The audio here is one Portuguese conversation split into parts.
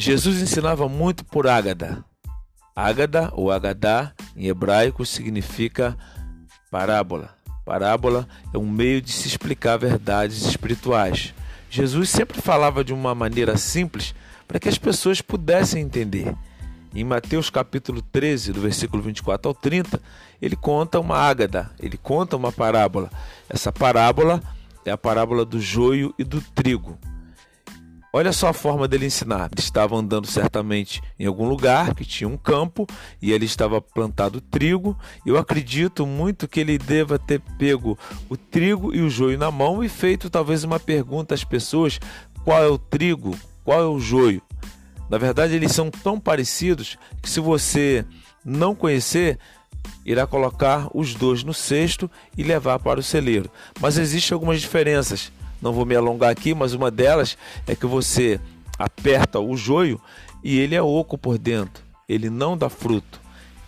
Jesus ensinava muito por Ágada. Ágada ou Agadá em hebraico significa parábola. Parábola é um meio de se explicar verdades espirituais. Jesus sempre falava de uma maneira simples para que as pessoas pudessem entender. Em Mateus capítulo 13, do versículo 24 ao 30, ele conta uma ágada, ele conta uma parábola. Essa parábola é a parábola do joio e do trigo. Olha só a forma dele ensinar. Ele estava andando certamente em algum lugar que tinha um campo e ele estava plantado trigo. Eu acredito muito que ele deva ter pego o trigo e o joio na mão e feito talvez uma pergunta às pessoas: qual é o trigo, qual é o joio? Na verdade, eles são tão parecidos que se você não conhecer, irá colocar os dois no cesto e levar para o celeiro. Mas existem algumas diferenças. Não vou me alongar aqui, mas uma delas é que você aperta o joio e ele é oco por dentro. Ele não dá fruto.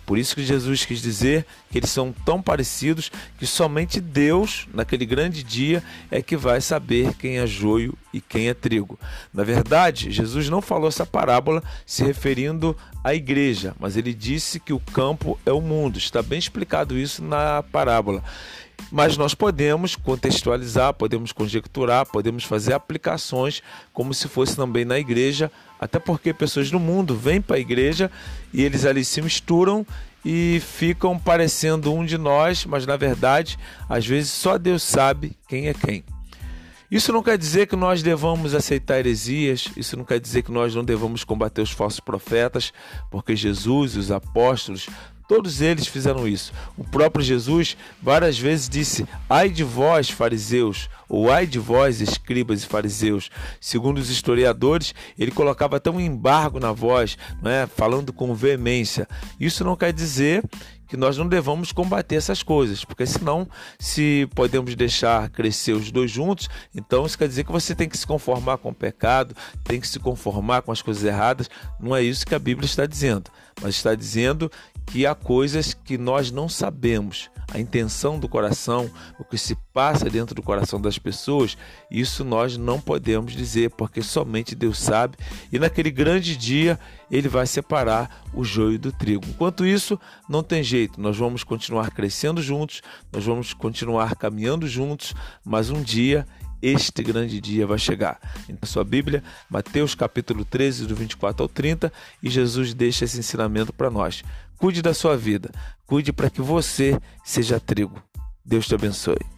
Por isso que Jesus quis dizer que eles são tão parecidos que somente Deus, naquele grande dia, é que vai saber quem é joio e quem é trigo. Na verdade, Jesus não falou essa parábola se referindo à igreja, mas ele disse que o campo é o mundo. Está bem explicado isso na parábola. Mas nós podemos contextualizar, podemos conjecturar, podemos fazer aplicações como se fosse também na igreja, até porque pessoas do mundo vêm para a igreja e eles ali se misturam e ficam parecendo um de nós, mas na verdade, às vezes só Deus sabe quem é quem. Isso não quer dizer que nós devamos aceitar heresias, isso não quer dizer que nós não devamos combater os falsos profetas, porque Jesus e os apóstolos Todos eles fizeram isso. O próprio Jesus várias vezes disse: Ai de vós, fariseus, ou ai de vós, escribas e fariseus. Segundo os historiadores, ele colocava até um embargo na voz, não é? falando com veemência. Isso não quer dizer que nós não devamos combater essas coisas, porque senão, se podemos deixar crescer os dois juntos, então isso quer dizer que você tem que se conformar com o pecado, tem que se conformar com as coisas erradas. Não é isso que a Bíblia está dizendo, mas está dizendo que há coisas que nós não sabemos. A intenção do coração, o que se passa dentro do coração das pessoas, isso nós não podemos dizer, porque somente Deus sabe, e naquele grande dia ele vai separar o joio do trigo. Enquanto isso, não tem jeito, nós vamos continuar crescendo juntos, nós vamos continuar caminhando juntos, mas um dia este grande dia vai chegar. Em sua Bíblia, Mateus capítulo 13, do 24 ao 30, e Jesus deixa esse ensinamento para nós. Cuide da sua vida, cuide para que você seja trigo. Deus te abençoe.